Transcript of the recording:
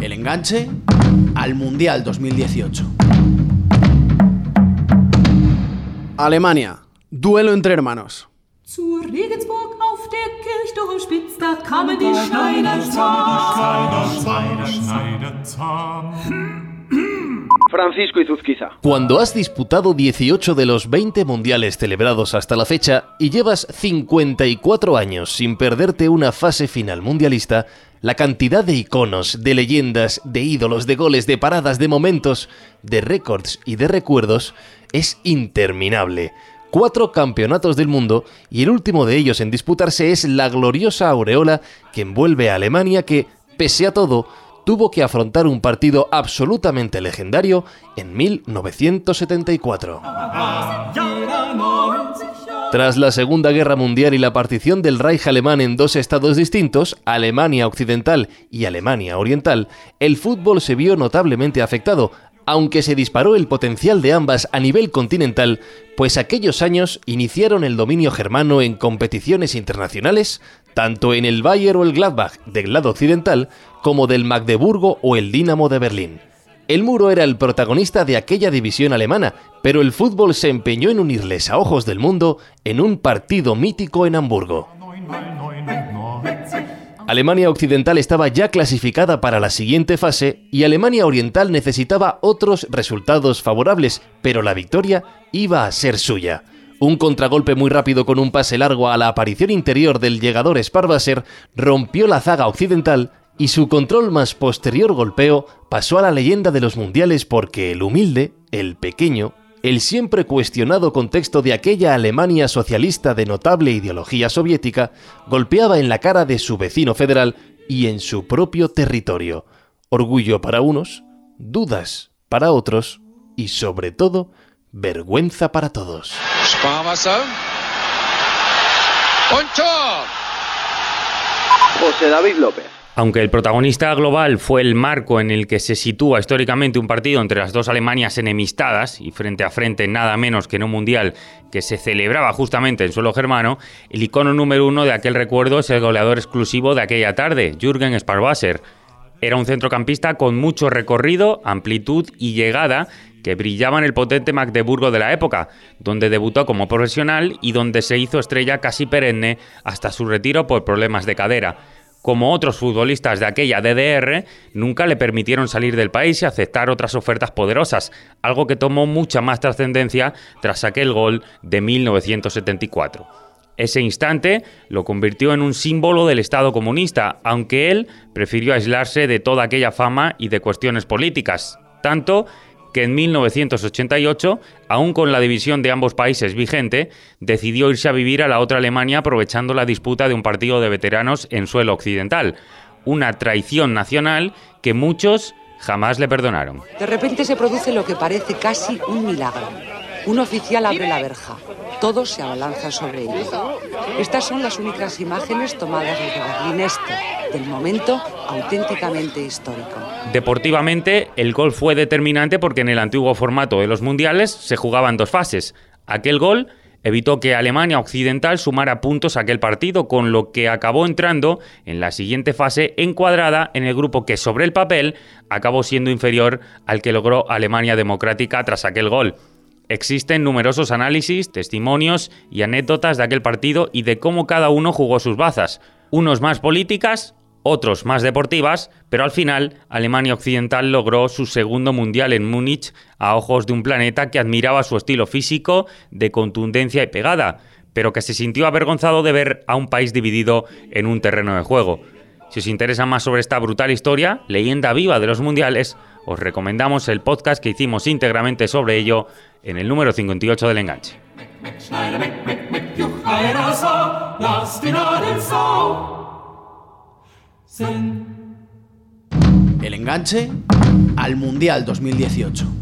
El enganche al Mundial 2018. Alemania. Duelo entre hermanos. Zu Regensburg auf der Kirchturmspitz, da kamen die Schneider Francisco Izuzquiza. Cuando has disputado 18 de los 20 mundiales celebrados hasta la fecha y llevas 54 años sin perderte una fase final mundialista, la cantidad de iconos, de leyendas, de ídolos, de goles, de paradas, de momentos, de récords y de recuerdos es interminable. Cuatro campeonatos del mundo y el último de ellos en disputarse es la gloriosa aureola que envuelve a Alemania que, pese a todo, tuvo que afrontar un partido absolutamente legendario en 1974. Tras la Segunda Guerra Mundial y la partición del Reich alemán en dos estados distintos, Alemania Occidental y Alemania Oriental, el fútbol se vio notablemente afectado, aunque se disparó el potencial de ambas a nivel continental, pues aquellos años iniciaron el dominio germano en competiciones internacionales, tanto en el Bayer o el Gladbach del lado occidental, como del Magdeburgo o el Dinamo de Berlín. El muro era el protagonista de aquella división alemana, pero el fútbol se empeñó en unirles a ojos del mundo en un partido mítico en Hamburgo. Alemania Occidental estaba ya clasificada para la siguiente fase y Alemania Oriental necesitaba otros resultados favorables, pero la victoria iba a ser suya. Un contragolpe muy rápido con un pase largo a la aparición interior del llegador Sparwasser rompió la zaga occidental y su control más posterior golpeo pasó a la leyenda de los mundiales porque el humilde, el pequeño, el siempre cuestionado contexto de aquella Alemania socialista de notable ideología soviética golpeaba en la cara de su vecino federal y en su propio territorio. Orgullo para unos, dudas para otros y sobre todo vergüenza para todos. José David López. Aunque el protagonista global fue el marco en el que se sitúa históricamente un partido entre las dos Alemanias enemistadas y frente a frente nada menos que en un mundial que se celebraba justamente en suelo germano, el icono número uno de aquel recuerdo es el goleador exclusivo de aquella tarde, Jürgen Sparwasser. Era un centrocampista con mucho recorrido, amplitud y llegada que brillaba en el potente Magdeburgo de la época, donde debutó como profesional y donde se hizo estrella casi perenne hasta su retiro por problemas de cadera como otros futbolistas de aquella DDR, nunca le permitieron salir del país y aceptar otras ofertas poderosas, algo que tomó mucha más trascendencia tras aquel gol de 1974. Ese instante lo convirtió en un símbolo del Estado comunista, aunque él prefirió aislarse de toda aquella fama y de cuestiones políticas, tanto que en 1988, aún con la división de ambos países vigente, decidió irse a vivir a la otra Alemania aprovechando la disputa de un partido de veteranos en suelo occidental. Una traición nacional que muchos jamás le perdonaron. De repente se produce lo que parece casi un milagro. Un oficial abre la verja. Todos se abalanzan sobre él. Estas son las únicas imágenes tomadas desde Berlín Este, del momento auténticamente histórico. Deportivamente, el gol fue determinante porque en el antiguo formato de los mundiales se jugaban dos fases. Aquel gol evitó que Alemania Occidental sumara puntos a aquel partido, con lo que acabó entrando en la siguiente fase encuadrada en el grupo que sobre el papel acabó siendo inferior al que logró Alemania Democrática tras aquel gol. Existen numerosos análisis, testimonios y anécdotas de aquel partido y de cómo cada uno jugó sus bazas, unos más políticas, otros más deportivas, pero al final Alemania Occidental logró su segundo mundial en Múnich a ojos de un planeta que admiraba su estilo físico, de contundencia y pegada, pero que se sintió avergonzado de ver a un país dividido en un terreno de juego. Si os interesa más sobre esta brutal historia, leyenda viva de los mundiales, os recomendamos el podcast que hicimos íntegramente sobre ello en el número 58 del enganche. El enganche al Mundial 2018.